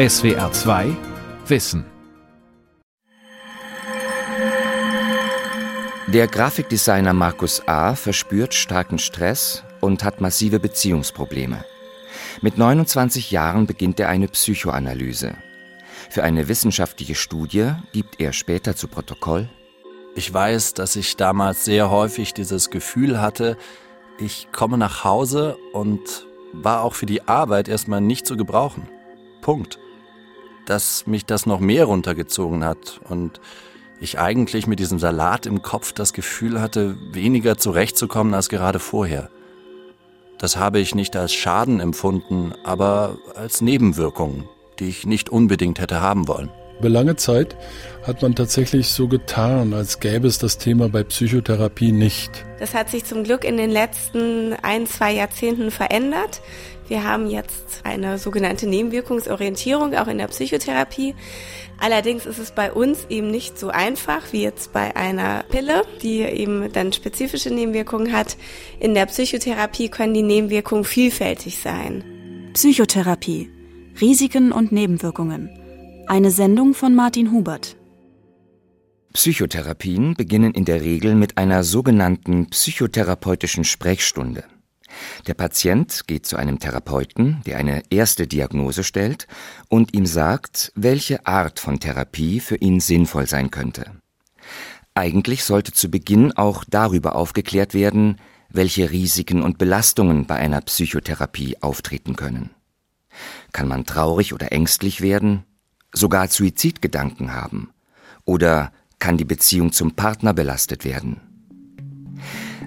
SWR 2 Wissen. Der Grafikdesigner Markus A. verspürt starken Stress und hat massive Beziehungsprobleme. Mit 29 Jahren beginnt er eine Psychoanalyse. Für eine wissenschaftliche Studie gibt er später zu Protokoll. Ich weiß, dass ich damals sehr häufig dieses Gefühl hatte, ich komme nach Hause und war auch für die Arbeit erstmal nicht zu gebrauchen. Punkt. Dass mich das noch mehr runtergezogen hat und ich eigentlich mit diesem Salat im Kopf das Gefühl hatte, weniger zurechtzukommen als gerade vorher. Das habe ich nicht als Schaden empfunden, aber als Nebenwirkung, die ich nicht unbedingt hätte haben wollen. Über lange Zeit hat man tatsächlich so getan, als gäbe es das Thema bei Psychotherapie nicht. Das hat sich zum Glück in den letzten ein, zwei Jahrzehnten verändert. Wir haben jetzt eine sogenannte Nebenwirkungsorientierung auch in der Psychotherapie. Allerdings ist es bei uns eben nicht so einfach wie jetzt bei einer Pille, die eben dann spezifische Nebenwirkungen hat. In der Psychotherapie können die Nebenwirkungen vielfältig sein. Psychotherapie. Risiken und Nebenwirkungen. Eine Sendung von Martin Hubert. Psychotherapien beginnen in der Regel mit einer sogenannten psychotherapeutischen Sprechstunde. Der Patient geht zu einem Therapeuten, der eine erste Diagnose stellt und ihm sagt, welche Art von Therapie für ihn sinnvoll sein könnte. Eigentlich sollte zu Beginn auch darüber aufgeklärt werden, welche Risiken und Belastungen bei einer Psychotherapie auftreten können. Kann man traurig oder ängstlich werden? Sogar Suizidgedanken haben? Oder kann die Beziehung zum Partner belastet werden?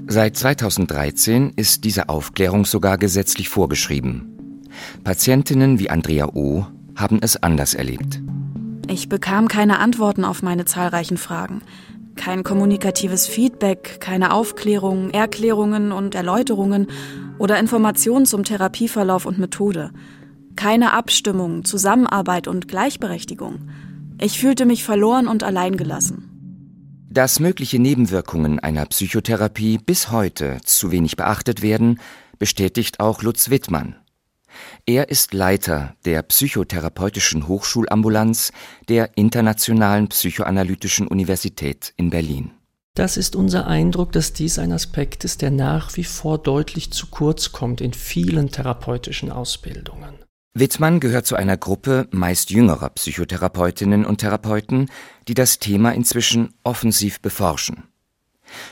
Seit 2013 ist diese Aufklärung sogar gesetzlich vorgeschrieben. Patientinnen wie Andrea O. haben es anders erlebt. Ich bekam keine Antworten auf meine zahlreichen Fragen. Kein kommunikatives Feedback, keine Aufklärung, Erklärungen und Erläuterungen oder Informationen zum Therapieverlauf und Methode. Keine Abstimmung, Zusammenarbeit und Gleichberechtigung. Ich fühlte mich verloren und alleingelassen. Dass mögliche Nebenwirkungen einer Psychotherapie bis heute zu wenig beachtet werden, bestätigt auch Lutz Wittmann. Er ist Leiter der psychotherapeutischen Hochschulambulanz der Internationalen Psychoanalytischen Universität in Berlin. Das ist unser Eindruck, dass dies ein Aspekt ist, der nach wie vor deutlich zu kurz kommt in vielen therapeutischen Ausbildungen. Wittmann gehört zu einer Gruppe meist jüngerer Psychotherapeutinnen und Therapeuten, die das Thema inzwischen offensiv beforschen.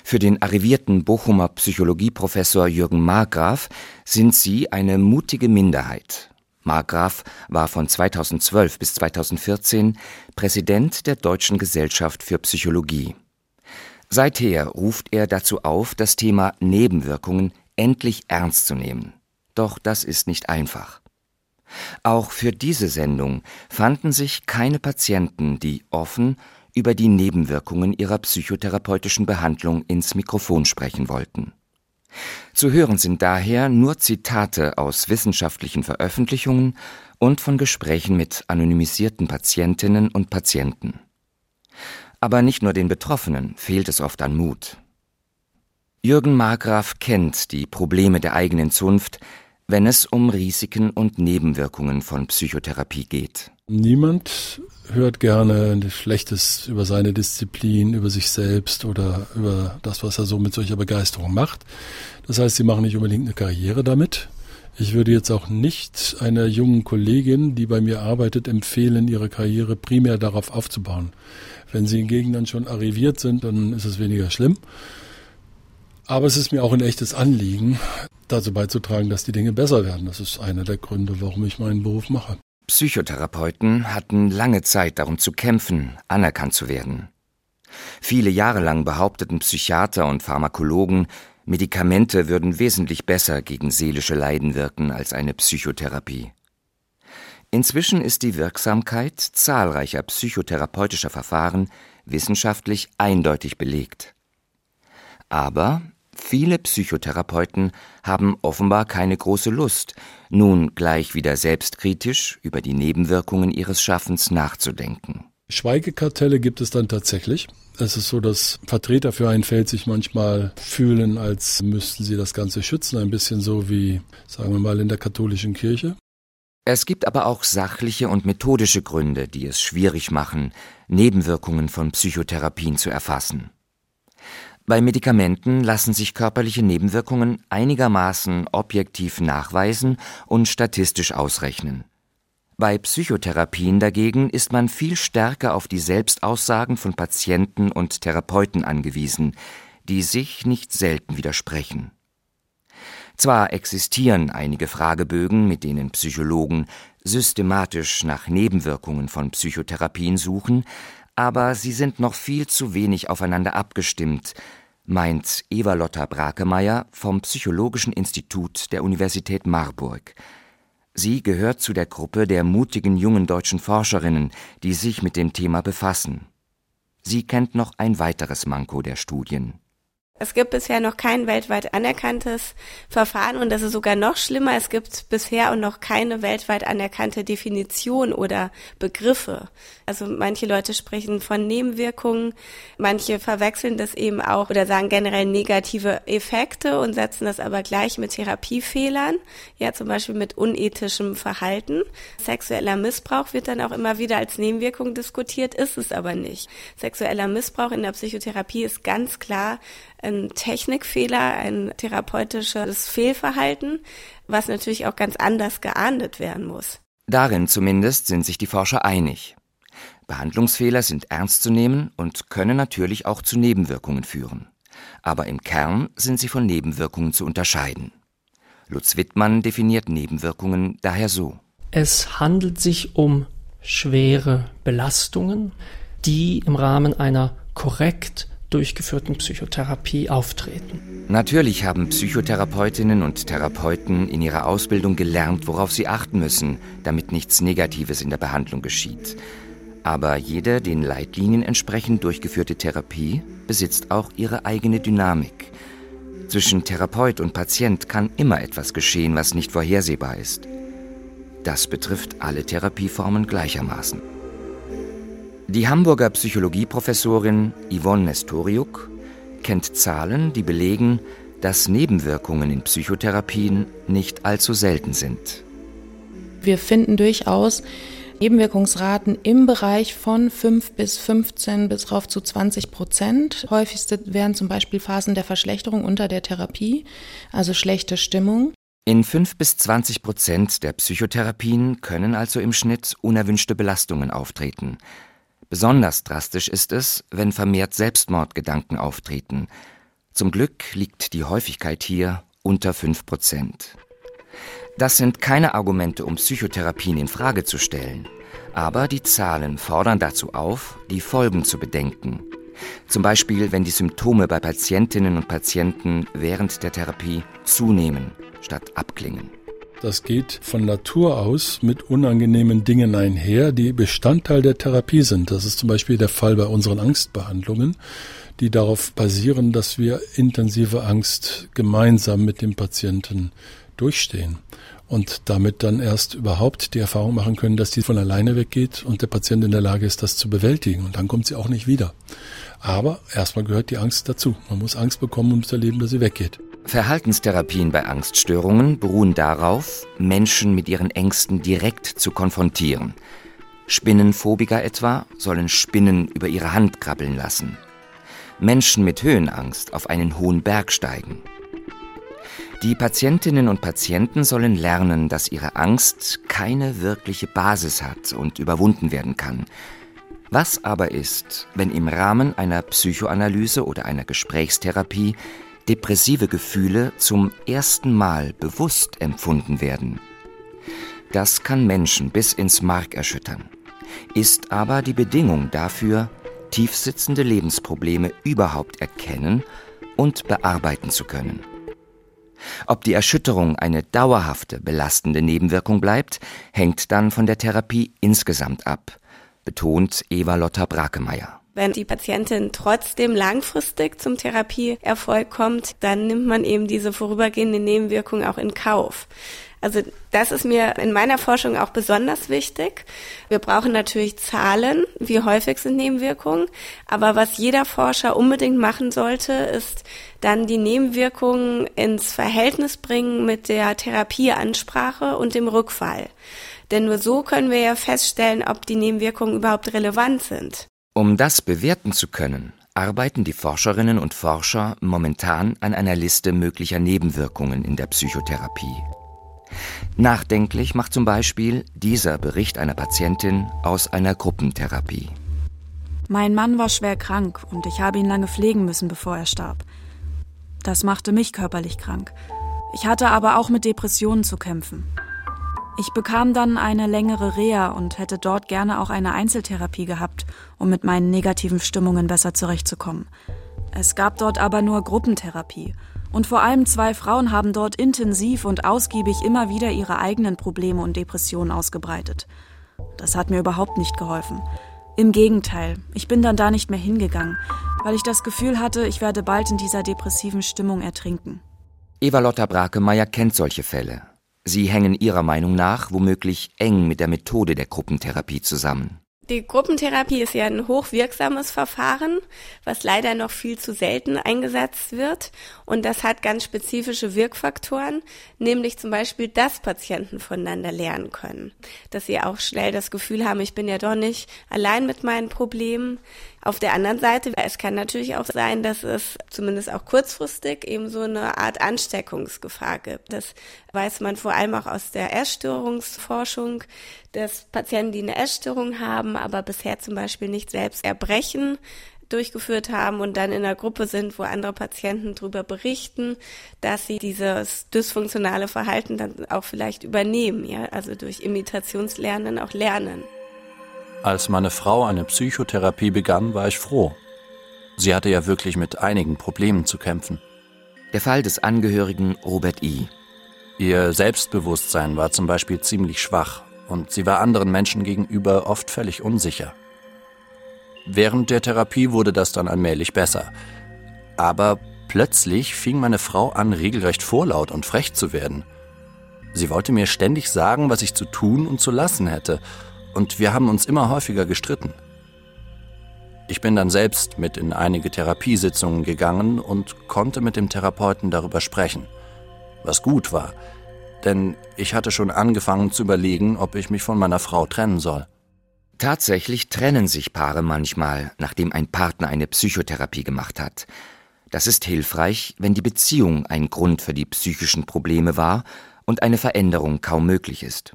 Für den arrivierten Bochumer Psychologieprofessor Jürgen Margraf sind sie eine mutige Minderheit. Margraf war von 2012 bis 2014 Präsident der Deutschen Gesellschaft für Psychologie. Seither ruft er dazu auf, das Thema Nebenwirkungen endlich ernst zu nehmen. Doch das ist nicht einfach. Auch für diese Sendung fanden sich keine Patienten, die offen über die Nebenwirkungen ihrer psychotherapeutischen Behandlung ins Mikrofon sprechen wollten. Zu hören sind daher nur Zitate aus wissenschaftlichen Veröffentlichungen und von Gesprächen mit anonymisierten Patientinnen und Patienten. Aber nicht nur den Betroffenen fehlt es oft an Mut. Jürgen Margraf kennt die Probleme der eigenen Zunft, wenn es um Risiken und Nebenwirkungen von Psychotherapie geht. Niemand hört gerne Schlechtes über seine Disziplin, über sich selbst oder über das, was er so mit solcher Begeisterung macht. Das heißt, sie machen nicht unbedingt eine Karriere damit. Ich würde jetzt auch nicht einer jungen Kollegin, die bei mir arbeitet, empfehlen, ihre Karriere primär darauf aufzubauen. Wenn sie hingegen dann schon arriviert sind, dann ist es weniger schlimm. Aber es ist mir auch ein echtes Anliegen, dazu beizutragen, dass die Dinge besser werden. Das ist einer der Gründe, warum ich meinen Beruf mache. Psychotherapeuten hatten lange Zeit darum zu kämpfen, anerkannt zu werden. Viele Jahre lang behaupteten Psychiater und Pharmakologen, Medikamente würden wesentlich besser gegen seelische Leiden wirken als eine Psychotherapie. Inzwischen ist die Wirksamkeit zahlreicher psychotherapeutischer Verfahren wissenschaftlich eindeutig belegt. Aber Viele Psychotherapeuten haben offenbar keine große Lust, nun gleich wieder selbstkritisch über die Nebenwirkungen ihres Schaffens nachzudenken. Schweigekartelle gibt es dann tatsächlich. Es ist so, dass Vertreter für ein Feld sich manchmal fühlen, als müssten sie das Ganze schützen, ein bisschen so wie, sagen wir mal, in der katholischen Kirche. Es gibt aber auch sachliche und methodische Gründe, die es schwierig machen, Nebenwirkungen von Psychotherapien zu erfassen. Bei Medikamenten lassen sich körperliche Nebenwirkungen einigermaßen objektiv nachweisen und statistisch ausrechnen. Bei Psychotherapien dagegen ist man viel stärker auf die Selbstaussagen von Patienten und Therapeuten angewiesen, die sich nicht selten widersprechen. Zwar existieren einige Fragebögen, mit denen Psychologen systematisch nach Nebenwirkungen von Psychotherapien suchen, aber sie sind noch viel zu wenig aufeinander abgestimmt, meint Eva-Lotta Brakemeyer vom Psychologischen Institut der Universität Marburg. Sie gehört zu der Gruppe der mutigen jungen deutschen Forscherinnen, die sich mit dem Thema befassen. Sie kennt noch ein weiteres Manko der Studien. Es gibt bisher noch kein weltweit anerkanntes Verfahren und das ist sogar noch schlimmer. Es gibt bisher und noch keine weltweit anerkannte Definition oder Begriffe. Also manche Leute sprechen von Nebenwirkungen, manche verwechseln das eben auch oder sagen generell negative Effekte und setzen das aber gleich mit Therapiefehlern, ja zum Beispiel mit unethischem Verhalten. Sexueller Missbrauch wird dann auch immer wieder als Nebenwirkung diskutiert, ist es aber nicht. Sexueller Missbrauch in der Psychotherapie ist ganz klar ein Technikfehler, ein therapeutisches Fehlverhalten, was natürlich auch ganz anders geahndet werden muss. Darin zumindest sind sich die Forscher einig. Behandlungsfehler sind ernst zu nehmen und können natürlich auch zu Nebenwirkungen führen. Aber im Kern sind sie von Nebenwirkungen zu unterscheiden. Lutz Wittmann definiert Nebenwirkungen daher so. Es handelt sich um schwere Belastungen, die im Rahmen einer korrekt durchgeführten Psychotherapie auftreten. Natürlich haben Psychotherapeutinnen und Therapeuten in ihrer Ausbildung gelernt, worauf sie achten müssen, damit nichts Negatives in der Behandlung geschieht. Aber jede den Leitlinien entsprechend durchgeführte Therapie besitzt auch ihre eigene Dynamik. Zwischen Therapeut und Patient kann immer etwas geschehen, was nicht vorhersehbar ist. Das betrifft alle Therapieformen gleichermaßen. Die Hamburger Psychologieprofessorin Yvonne Nestoriuk kennt Zahlen, die belegen, dass Nebenwirkungen in Psychotherapien nicht allzu selten sind. Wir finden durchaus Nebenwirkungsraten im Bereich von 5 bis 15 bis rauf zu 20 Prozent. Häufigste wären zum Beispiel Phasen der Verschlechterung unter der Therapie, also schlechte Stimmung. In 5 bis 20 Prozent der Psychotherapien können also im Schnitt unerwünschte Belastungen auftreten. Besonders drastisch ist es, wenn vermehrt Selbstmordgedanken auftreten. Zum Glück liegt die Häufigkeit hier unter 5 Prozent. Das sind keine Argumente, um Psychotherapien in Frage zu stellen, aber die Zahlen fordern dazu auf, die Folgen zu bedenken. Zum Beispiel, wenn die Symptome bei Patientinnen und Patienten während der Therapie zunehmen statt abklingen. Das geht von Natur aus mit unangenehmen Dingen einher, die Bestandteil der Therapie sind. Das ist zum Beispiel der Fall bei unseren Angstbehandlungen, die darauf basieren, dass wir intensive Angst gemeinsam mit dem Patienten durchstehen und damit dann erst überhaupt die Erfahrung machen können, dass die von alleine weggeht und der Patient in der Lage ist, das zu bewältigen. Und dann kommt sie auch nicht wieder. Aber erstmal gehört die Angst dazu. Man muss Angst bekommen, um zu erleben, dass sie weggeht. Verhaltenstherapien bei Angststörungen beruhen darauf, Menschen mit ihren Ängsten direkt zu konfrontieren. Spinnenphobiker etwa sollen Spinnen über ihre Hand krabbeln lassen. Menschen mit Höhenangst auf einen hohen Berg steigen. Die Patientinnen und Patienten sollen lernen, dass ihre Angst keine wirkliche Basis hat und überwunden werden kann. Was aber ist, wenn im Rahmen einer Psychoanalyse oder einer Gesprächstherapie depressive Gefühle zum ersten Mal bewusst empfunden werden. Das kann Menschen bis ins Mark erschüttern, ist aber die Bedingung dafür, tiefsitzende Lebensprobleme überhaupt erkennen und bearbeiten zu können. Ob die Erschütterung eine dauerhafte belastende Nebenwirkung bleibt, hängt dann von der Therapie insgesamt ab, betont Eva Lotta Brakemeyer. Wenn die Patientin trotzdem langfristig zum Therapieerfolg kommt, dann nimmt man eben diese vorübergehende Nebenwirkung auch in Kauf. Also das ist mir in meiner Forschung auch besonders wichtig. Wir brauchen natürlich Zahlen, wie häufig sind Nebenwirkungen, aber was jeder Forscher unbedingt machen sollte, ist dann die Nebenwirkungen ins Verhältnis bringen mit der Therapieansprache und dem Rückfall. Denn nur so können wir ja feststellen, ob die Nebenwirkungen überhaupt relevant sind. Um das bewerten zu können, arbeiten die Forscherinnen und Forscher momentan an einer Liste möglicher Nebenwirkungen in der Psychotherapie. Nachdenklich macht zum Beispiel dieser Bericht einer Patientin aus einer Gruppentherapie. Mein Mann war schwer krank und ich habe ihn lange pflegen müssen, bevor er starb. Das machte mich körperlich krank. Ich hatte aber auch mit Depressionen zu kämpfen. Ich bekam dann eine längere Reha und hätte dort gerne auch eine Einzeltherapie gehabt, um mit meinen negativen Stimmungen besser zurechtzukommen. Es gab dort aber nur Gruppentherapie. Und vor allem zwei Frauen haben dort intensiv und ausgiebig immer wieder ihre eigenen Probleme und Depressionen ausgebreitet. Das hat mir überhaupt nicht geholfen. Im Gegenteil, ich bin dann da nicht mehr hingegangen, weil ich das Gefühl hatte, ich werde bald in dieser depressiven Stimmung ertrinken. Eva-Lotta Brakemeyer kennt solche Fälle. Sie hängen ihrer Meinung nach womöglich eng mit der Methode der Gruppentherapie zusammen. Die Gruppentherapie ist ja ein hochwirksames Verfahren, was leider noch viel zu selten eingesetzt wird. Und das hat ganz spezifische Wirkfaktoren, nämlich zum Beispiel, dass Patienten voneinander lernen können. Dass sie auch schnell das Gefühl haben, ich bin ja doch nicht allein mit meinen Problemen. Auf der anderen Seite, es kann natürlich auch sein, dass es zumindest auch kurzfristig eben so eine Art Ansteckungsgefahr gibt. Das weiß man vor allem auch aus der Essstörungsforschung, dass Patienten, die eine Essstörung haben, aber bisher zum Beispiel nicht selbst erbrechen, durchgeführt haben und dann in einer Gruppe sind, wo andere Patienten darüber berichten, dass sie dieses dysfunktionale Verhalten dann auch vielleicht übernehmen, ja, also durch Imitationslernen auch lernen. Als meine Frau eine Psychotherapie begann, war ich froh. Sie hatte ja wirklich mit einigen Problemen zu kämpfen. Der Fall des Angehörigen Robert I. Ihr Selbstbewusstsein war zum Beispiel ziemlich schwach und sie war anderen Menschen gegenüber oft völlig unsicher. Während der Therapie wurde das dann allmählich besser. Aber plötzlich fing meine Frau an, regelrecht vorlaut und frech zu werden. Sie wollte mir ständig sagen, was ich zu tun und zu lassen hätte, und wir haben uns immer häufiger gestritten. Ich bin dann selbst mit in einige Therapiesitzungen gegangen und konnte mit dem Therapeuten darüber sprechen, was gut war, denn ich hatte schon angefangen zu überlegen, ob ich mich von meiner Frau trennen soll. Tatsächlich trennen sich Paare manchmal, nachdem ein Partner eine Psychotherapie gemacht hat. Das ist hilfreich, wenn die Beziehung ein Grund für die psychischen Probleme war und eine Veränderung kaum möglich ist.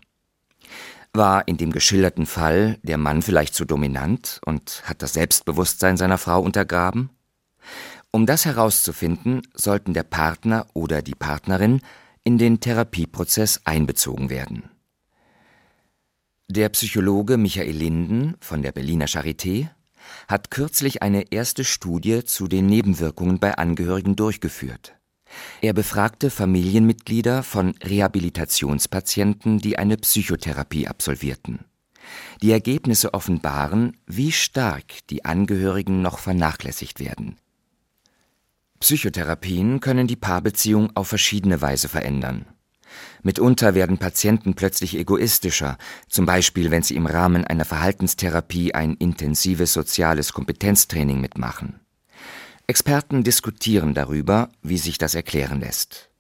War in dem geschilderten Fall der Mann vielleicht zu dominant und hat das Selbstbewusstsein seiner Frau untergraben? Um das herauszufinden, sollten der Partner oder die Partnerin in den Therapieprozess einbezogen werden. Der Psychologe Michael Linden von der Berliner Charité hat kürzlich eine erste Studie zu den Nebenwirkungen bei Angehörigen durchgeführt. Er befragte Familienmitglieder von Rehabilitationspatienten, die eine Psychotherapie absolvierten. Die Ergebnisse offenbaren, wie stark die Angehörigen noch vernachlässigt werden. Psychotherapien können die Paarbeziehung auf verschiedene Weise verändern. Mitunter werden Patienten plötzlich egoistischer, zum Beispiel wenn sie im Rahmen einer Verhaltenstherapie ein intensives soziales Kompetenztraining mitmachen. Experten diskutieren darüber, wie sich das erklären lässt.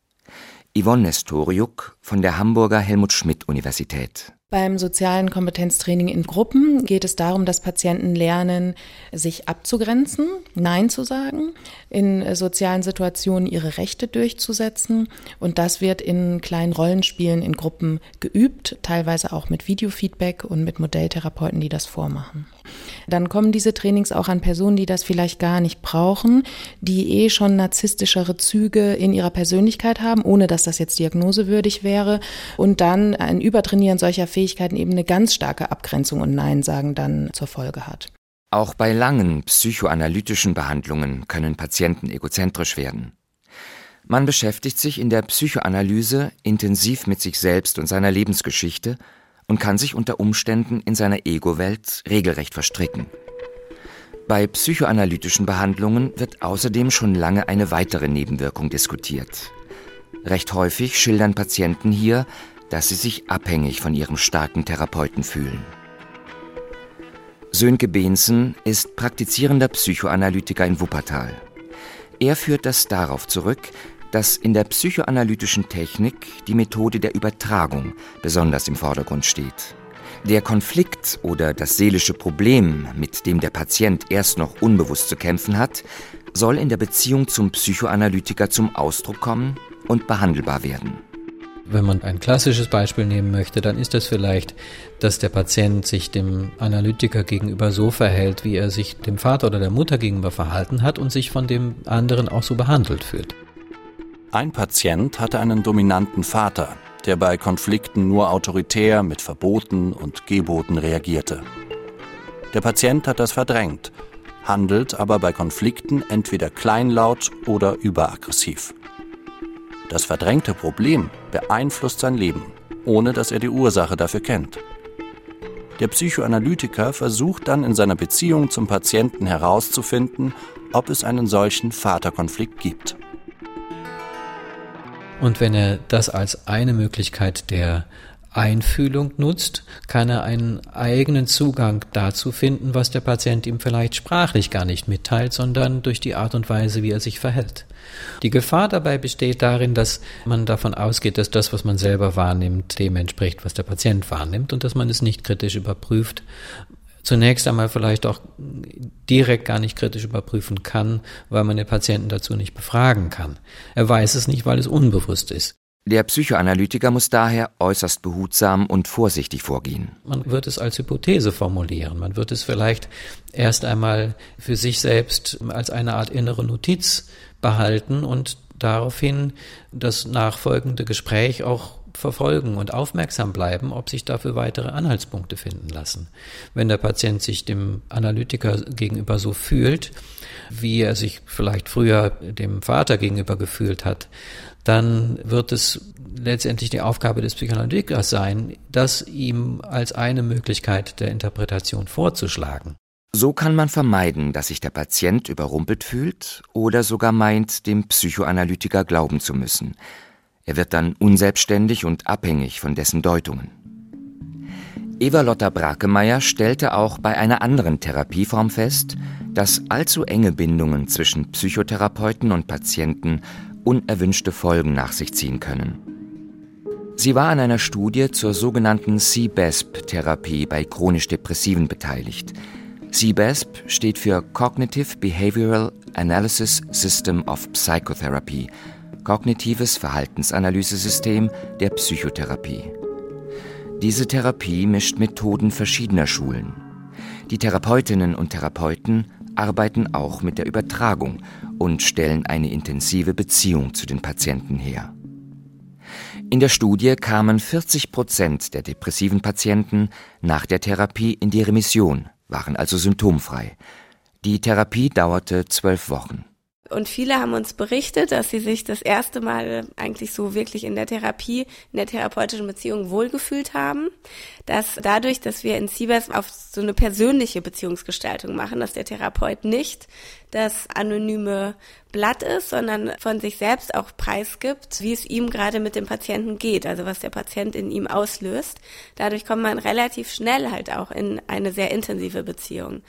Yvonne Nestoriuk von der Hamburger Helmut Schmidt Universität. Beim sozialen Kompetenztraining in Gruppen geht es darum, dass Patienten lernen, sich abzugrenzen, Nein zu sagen, in sozialen Situationen ihre Rechte durchzusetzen. Und das wird in kleinen Rollenspielen in Gruppen geübt, teilweise auch mit Videofeedback und mit Modelltherapeuten, die das vormachen. Dann kommen diese Trainings auch an Personen, die das vielleicht gar nicht brauchen, die eh schon narzisstischere Züge in ihrer Persönlichkeit haben, ohne dass das jetzt diagnosewürdig wäre. Und dann ein Übertrainieren solcher Fähigkeiten eben eine ganz starke Abgrenzung und Nein sagen dann zur Folge hat. Auch bei langen psychoanalytischen Behandlungen können Patienten egozentrisch werden. Man beschäftigt sich in der Psychoanalyse intensiv mit sich selbst und seiner Lebensgeschichte und kann sich unter Umständen in seiner Ego-Welt regelrecht verstricken. Bei psychoanalytischen Behandlungen wird außerdem schon lange eine weitere Nebenwirkung diskutiert. Recht häufig schildern Patienten hier, dass sie sich abhängig von ihrem starken Therapeuten fühlen. Sönke Behnsen ist praktizierender Psychoanalytiker in Wuppertal. Er führt das darauf zurück, dass in der psychoanalytischen Technik die Methode der Übertragung besonders im Vordergrund steht. Der Konflikt oder das seelische Problem, mit dem der Patient erst noch unbewusst zu kämpfen hat, soll in der Beziehung zum Psychoanalytiker zum Ausdruck kommen und behandelbar werden. Wenn man ein klassisches Beispiel nehmen möchte, dann ist das vielleicht, dass der Patient sich dem Analytiker gegenüber so verhält, wie er sich dem Vater oder der Mutter gegenüber verhalten hat und sich von dem anderen auch so behandelt fühlt. Ein Patient hatte einen dominanten Vater, der bei Konflikten nur autoritär mit Verboten und Geboten reagierte. Der Patient hat das verdrängt, handelt aber bei Konflikten entweder kleinlaut oder überaggressiv. Das verdrängte Problem beeinflusst sein Leben, ohne dass er die Ursache dafür kennt. Der Psychoanalytiker versucht dann in seiner Beziehung zum Patienten herauszufinden, ob es einen solchen Vaterkonflikt gibt. Und wenn er das als eine Möglichkeit der Einfühlung nutzt, kann er einen eigenen Zugang dazu finden, was der Patient ihm vielleicht sprachlich gar nicht mitteilt, sondern durch die Art und Weise, wie er sich verhält. Die Gefahr dabei besteht darin, dass man davon ausgeht, dass das, was man selber wahrnimmt, dem entspricht, was der Patient wahrnimmt und dass man es nicht kritisch überprüft, zunächst einmal vielleicht auch direkt gar nicht kritisch überprüfen kann, weil man den Patienten dazu nicht befragen kann. Er weiß es nicht, weil es unbewusst ist. Der Psychoanalytiker muss daher äußerst behutsam und vorsichtig vorgehen. Man wird es als Hypothese formulieren. Man wird es vielleicht erst einmal für sich selbst als eine Art innere Notiz behalten und daraufhin das nachfolgende Gespräch auch verfolgen und aufmerksam bleiben, ob sich dafür weitere Anhaltspunkte finden lassen. Wenn der Patient sich dem Analytiker gegenüber so fühlt, wie er sich vielleicht früher dem Vater gegenüber gefühlt hat, dann wird es letztendlich die Aufgabe des Psychoanalytikers sein, das ihm als eine Möglichkeit der Interpretation vorzuschlagen. So kann man vermeiden, dass sich der Patient überrumpelt fühlt oder sogar meint, dem Psychoanalytiker glauben zu müssen. Er wird dann unselbstständig und abhängig von dessen Deutungen. Eva-Lotta Brakemeyer stellte auch bei einer anderen Therapieform fest, dass allzu enge Bindungen zwischen Psychotherapeuten und Patienten unerwünschte Folgen nach sich ziehen können. Sie war an einer Studie zur sogenannten CBESP-Therapie bei chronisch Depressiven beteiligt. CBESP steht für Cognitive Behavioral Analysis System of Psychotherapy kognitives Verhaltensanalysesystem der Psychotherapie. Diese Therapie mischt Methoden verschiedener Schulen. Die Therapeutinnen und Therapeuten arbeiten auch mit der Übertragung und stellen eine intensive Beziehung zu den Patienten her. In der Studie kamen 40 Prozent der depressiven Patienten nach der Therapie in die Remission, waren also symptomfrei. Die Therapie dauerte zwölf Wochen. Und viele haben uns berichtet, dass sie sich das erste Mal eigentlich so wirklich in der Therapie, in der therapeutischen Beziehung wohlgefühlt haben. Dass dadurch, dass wir in CBES auf so eine persönliche Beziehungsgestaltung machen, dass der Therapeut nicht das anonyme Blatt ist, sondern von sich selbst auch preisgibt, wie es ihm gerade mit dem Patienten geht, also was der Patient in ihm auslöst. Dadurch kommt man relativ schnell halt auch in eine sehr intensive Beziehung.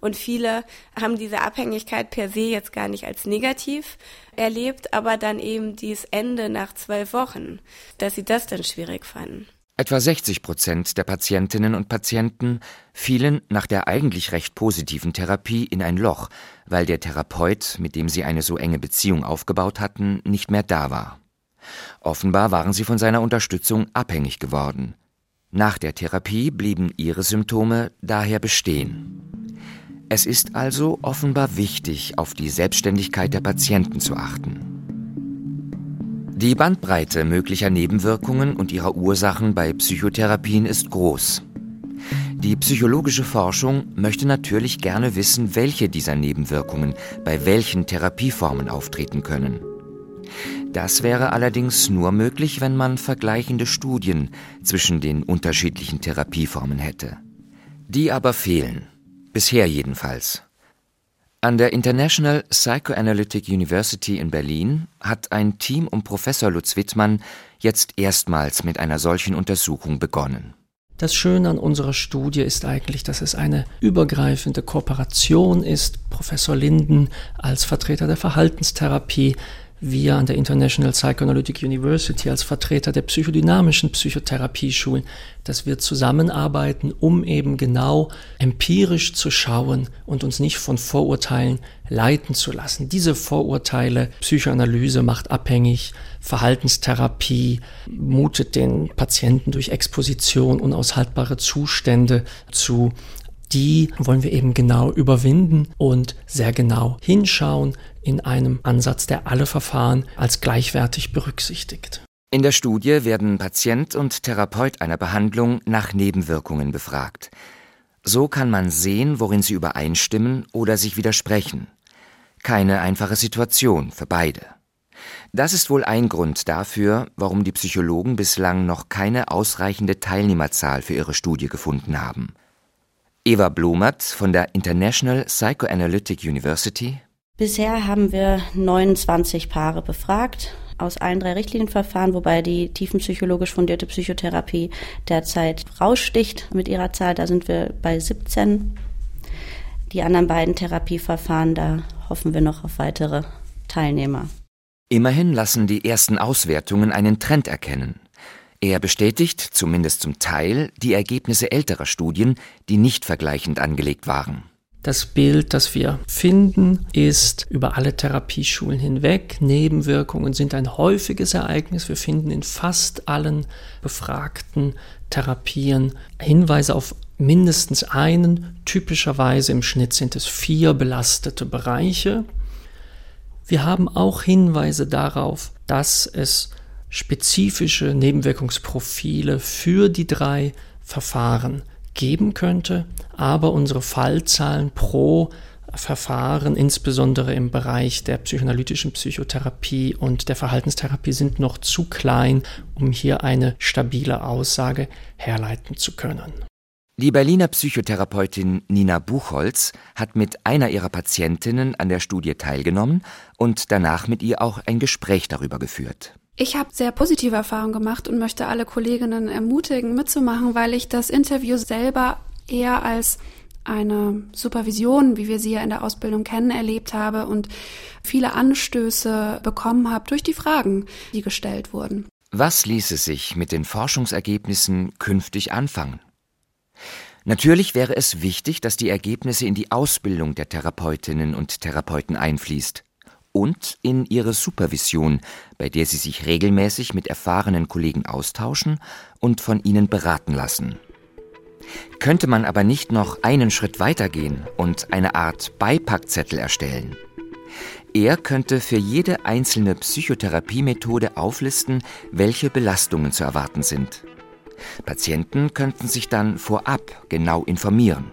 Und viele haben diese Abhängigkeit per se jetzt gar nicht als negativ erlebt, aber dann eben dieses Ende nach zwölf Wochen, dass sie das dann schwierig fanden. Etwa 60 Prozent der Patientinnen und Patienten fielen nach der eigentlich recht positiven Therapie in ein Loch, weil der Therapeut, mit dem sie eine so enge Beziehung aufgebaut hatten, nicht mehr da war. Offenbar waren sie von seiner Unterstützung abhängig geworden. Nach der Therapie blieben ihre Symptome daher bestehen. Es ist also offenbar wichtig, auf die Selbstständigkeit der Patienten zu achten. Die Bandbreite möglicher Nebenwirkungen und ihrer Ursachen bei Psychotherapien ist groß. Die psychologische Forschung möchte natürlich gerne wissen, welche dieser Nebenwirkungen bei welchen Therapieformen auftreten können. Das wäre allerdings nur möglich, wenn man vergleichende Studien zwischen den unterschiedlichen Therapieformen hätte. Die aber fehlen, bisher jedenfalls. An der International Psychoanalytic University in Berlin hat ein Team um Professor Lutz Wittmann jetzt erstmals mit einer solchen Untersuchung begonnen. Das Schöne an unserer Studie ist eigentlich, dass es eine übergreifende Kooperation ist. Professor Linden als Vertreter der Verhaltenstherapie, wir an der International Psychoanalytic University als Vertreter der psychodynamischen Psychotherapieschulen, dass wir zusammenarbeiten, um eben genau empirisch zu schauen und uns nicht von Vorurteilen leiten zu lassen. Diese Vorurteile, Psychoanalyse macht abhängig, Verhaltenstherapie mutet den Patienten durch Exposition unaushaltbare Zustände zu die wollen wir eben genau überwinden und sehr genau hinschauen in einem Ansatz, der alle Verfahren als gleichwertig berücksichtigt. In der Studie werden Patient und Therapeut einer Behandlung nach Nebenwirkungen befragt. So kann man sehen, worin sie übereinstimmen oder sich widersprechen. Keine einfache Situation für beide. Das ist wohl ein Grund dafür, warum die Psychologen bislang noch keine ausreichende Teilnehmerzahl für ihre Studie gefunden haben. Eva Blomert von der International Psychoanalytic University. Bisher haben wir 29 Paare befragt aus allen drei Richtlinienverfahren, wobei die tiefenpsychologisch fundierte Psychotherapie derzeit raussticht mit ihrer Zahl. Da sind wir bei 17. Die anderen beiden Therapieverfahren, da hoffen wir noch auf weitere Teilnehmer. Immerhin lassen die ersten Auswertungen einen Trend erkennen. Er bestätigt, zumindest zum Teil, die Ergebnisse älterer Studien, die nicht vergleichend angelegt waren. Das Bild, das wir finden, ist über alle Therapieschulen hinweg. Nebenwirkungen sind ein häufiges Ereignis. Wir finden in fast allen befragten Therapien Hinweise auf mindestens einen. Typischerweise im Schnitt sind es vier belastete Bereiche. Wir haben auch Hinweise darauf, dass es spezifische Nebenwirkungsprofile für die drei Verfahren geben könnte, aber unsere Fallzahlen pro Verfahren, insbesondere im Bereich der psychoanalytischen Psychotherapie und der Verhaltenstherapie, sind noch zu klein, um hier eine stabile Aussage herleiten zu können. Die Berliner Psychotherapeutin Nina Buchholz hat mit einer ihrer Patientinnen an der Studie teilgenommen und danach mit ihr auch ein Gespräch darüber geführt. Ich habe sehr positive Erfahrungen gemacht und möchte alle Kolleginnen ermutigen, mitzumachen, weil ich das Interview selber eher als eine Supervision, wie wir sie ja in der Ausbildung kennen, erlebt habe und viele Anstöße bekommen habe durch die Fragen, die gestellt wurden. Was ließe sich mit den Forschungsergebnissen künftig anfangen? Natürlich wäre es wichtig, dass die Ergebnisse in die Ausbildung der Therapeutinnen und Therapeuten einfließt und in ihre Supervision, bei der sie sich regelmäßig mit erfahrenen Kollegen austauschen und von ihnen beraten lassen. Könnte man aber nicht noch einen Schritt weitergehen und eine Art Beipackzettel erstellen? Er könnte für jede einzelne Psychotherapiemethode auflisten, welche Belastungen zu erwarten sind. Patienten könnten sich dann vorab genau informieren.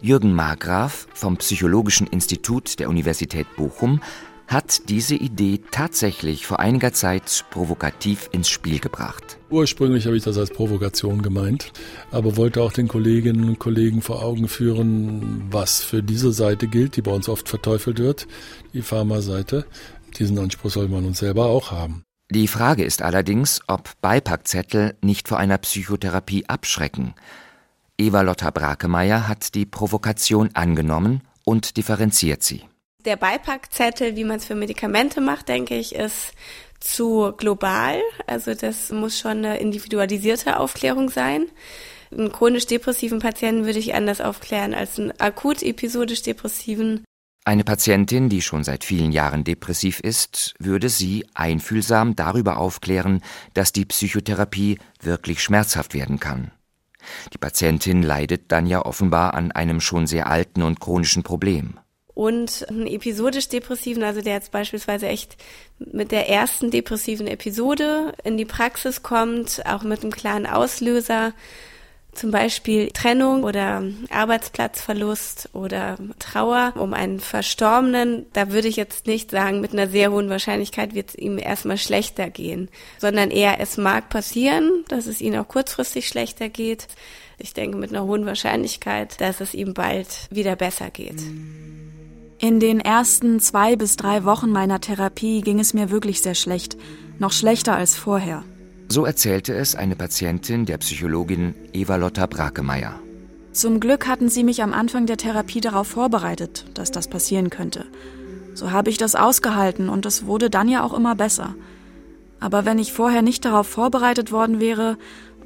Jürgen Margraf vom Psychologischen Institut der Universität Bochum hat diese Idee tatsächlich vor einiger Zeit provokativ ins Spiel gebracht. Ursprünglich habe ich das als Provokation gemeint, aber wollte auch den Kolleginnen und Kollegen vor Augen führen, was für diese Seite gilt, die bei uns oft verteufelt wird, die Pharmaseite. Diesen Anspruch soll man uns selber auch haben. Die Frage ist allerdings, ob Beipackzettel nicht vor einer Psychotherapie abschrecken. Eva-Lotta Brakemeyer hat die Provokation angenommen und differenziert sie. Der Beipackzettel, wie man es für Medikamente macht, denke ich, ist zu global. Also das muss schon eine individualisierte Aufklärung sein. Einen chronisch depressiven Patienten würde ich anders aufklären als einen akut episodisch depressiven. Eine Patientin, die schon seit vielen Jahren depressiv ist, würde sie einfühlsam darüber aufklären, dass die Psychotherapie wirklich schmerzhaft werden kann. Die Patientin leidet dann ja offenbar an einem schon sehr alten und chronischen Problem. Und einen episodisch depressiven, also der jetzt beispielsweise echt mit der ersten depressiven Episode in die Praxis kommt, auch mit einem klaren Auslöser, zum Beispiel Trennung oder Arbeitsplatzverlust oder Trauer um einen Verstorbenen, da würde ich jetzt nicht sagen, mit einer sehr hohen Wahrscheinlichkeit wird es ihm erstmal schlechter gehen, sondern eher es mag passieren, dass es ihm auch kurzfristig schlechter geht. Ich denke mit einer hohen Wahrscheinlichkeit, dass es ihm bald wieder besser geht. In den ersten zwei bis drei Wochen meiner Therapie ging es mir wirklich sehr schlecht, noch schlechter als vorher. So erzählte es eine Patientin der Psychologin Eva-Lotta Brakemeyer. Zum Glück hatten sie mich am Anfang der Therapie darauf vorbereitet, dass das passieren könnte. So habe ich das ausgehalten und es wurde dann ja auch immer besser. Aber wenn ich vorher nicht darauf vorbereitet worden wäre,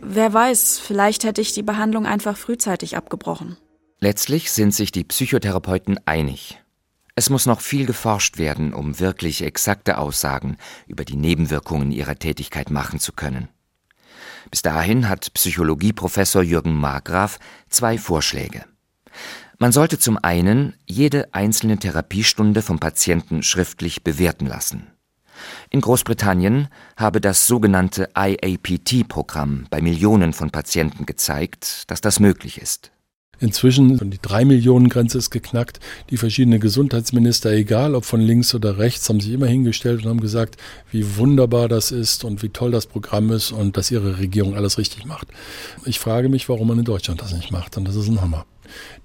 wer weiß, vielleicht hätte ich die Behandlung einfach frühzeitig abgebrochen. Letztlich sind sich die Psychotherapeuten einig. Es muss noch viel geforscht werden, um wirklich exakte Aussagen über die Nebenwirkungen ihrer Tätigkeit machen zu können. Bis dahin hat Psychologieprofessor Jürgen Margraf zwei Vorschläge. Man sollte zum einen jede einzelne Therapiestunde vom Patienten schriftlich bewerten lassen. In Großbritannien habe das sogenannte IAPT-Programm bei Millionen von Patienten gezeigt, dass das möglich ist. Inzwischen, die drei Millionen Grenze ist geknackt. Die verschiedenen Gesundheitsminister, egal ob von links oder rechts, haben sich immer hingestellt und haben gesagt, wie wunderbar das ist und wie toll das Programm ist und dass ihre Regierung alles richtig macht. Ich frage mich, warum man in Deutschland das nicht macht. Und das ist ein Hammer.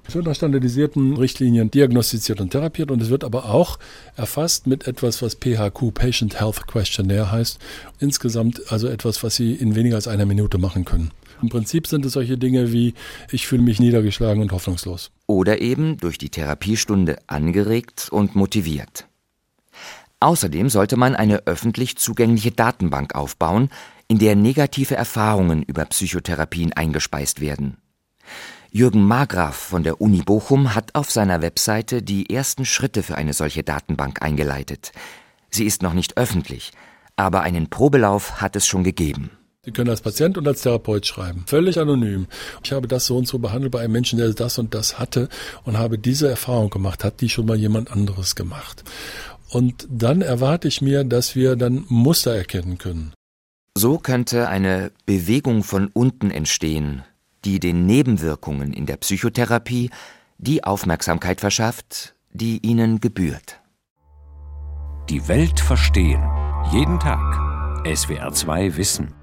Es wird nach standardisierten Richtlinien diagnostiziert und therapiert und es wird aber auch erfasst mit etwas, was PHQ, Patient Health Questionnaire heißt. Insgesamt also etwas, was Sie in weniger als einer Minute machen können. Im Prinzip sind es solche Dinge wie, ich fühle mich niedergeschlagen und hoffnungslos. Oder eben durch die Therapiestunde angeregt und motiviert. Außerdem sollte man eine öffentlich zugängliche Datenbank aufbauen, in der negative Erfahrungen über Psychotherapien eingespeist werden. Jürgen Margraf von der Uni Bochum hat auf seiner Webseite die ersten Schritte für eine solche Datenbank eingeleitet. Sie ist noch nicht öffentlich, aber einen Probelauf hat es schon gegeben. Sie können als Patient und als Therapeut schreiben. Völlig anonym. Ich habe das so und so behandelt bei einem Menschen, der das und das hatte und habe diese Erfahrung gemacht. Hat die schon mal jemand anderes gemacht? Und dann erwarte ich mir, dass wir dann Muster erkennen können. So könnte eine Bewegung von unten entstehen, die den Nebenwirkungen in der Psychotherapie die Aufmerksamkeit verschafft, die ihnen gebührt. Die Welt verstehen. Jeden Tag. SWR2 Wissen.